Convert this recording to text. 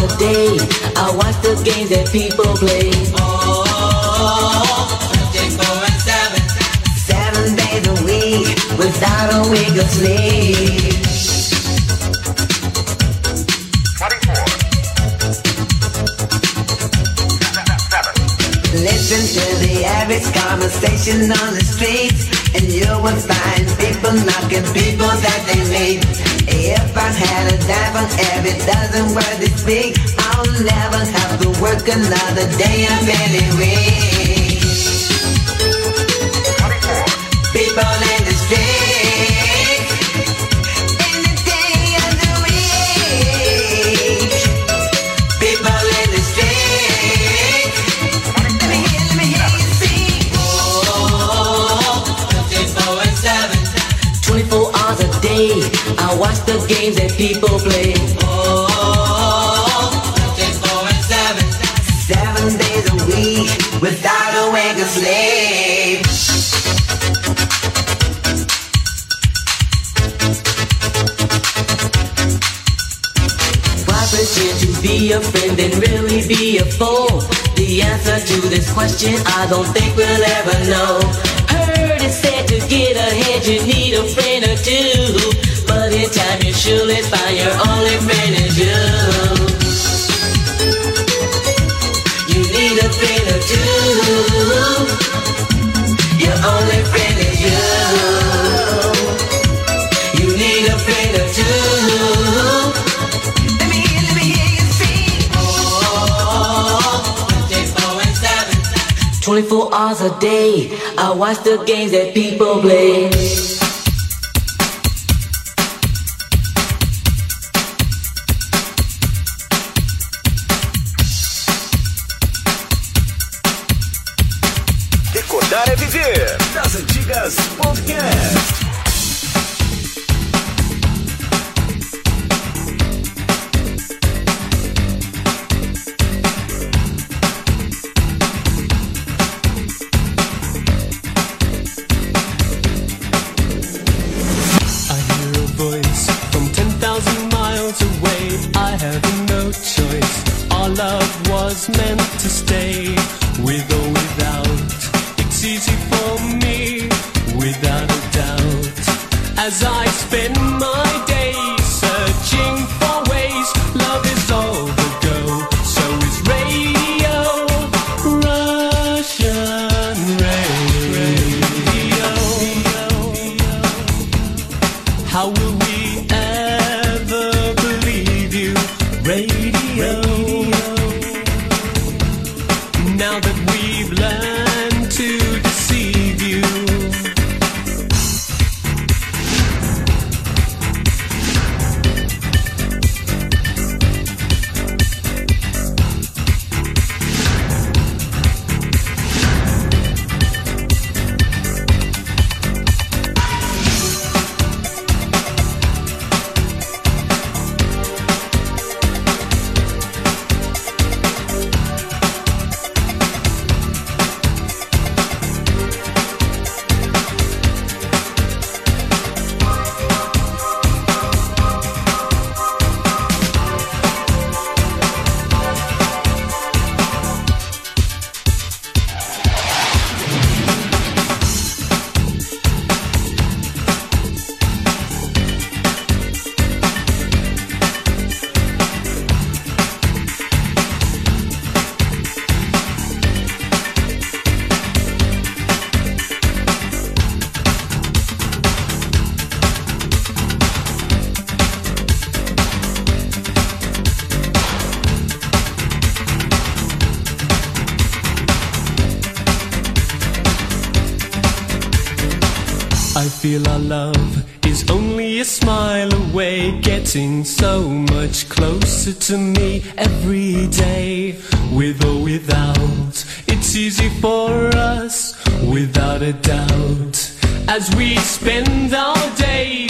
the day. I watch the games that people play. Oh, and seven. Seven days a week, without a week of sleep. 24. Listen to the average conversation on the streets, and you will find people knocking people that they meet. If I had a dime on every dozen words it speak, I'll never have to work another day I'm barely. People other day, I watched the games that people play. Oh, four and seven. seven days a week without a wake of sleep. Why pretend to be a friend and really be a fool? The answer to this question I don't think we'll ever know. Heard it said get ahead, you need a friend or two. But in time you surely find your only friend is you. You need a friend or two. Your only friend is you. You need a friend or two. 24 hours a day. I watch the games that people play. having no choice. Our love was meant to stay. radio. Now that we've learned. Feel our love is only a smile away, getting so much closer to me every day. With or without, it's easy for us, without a doubt. As we spend our days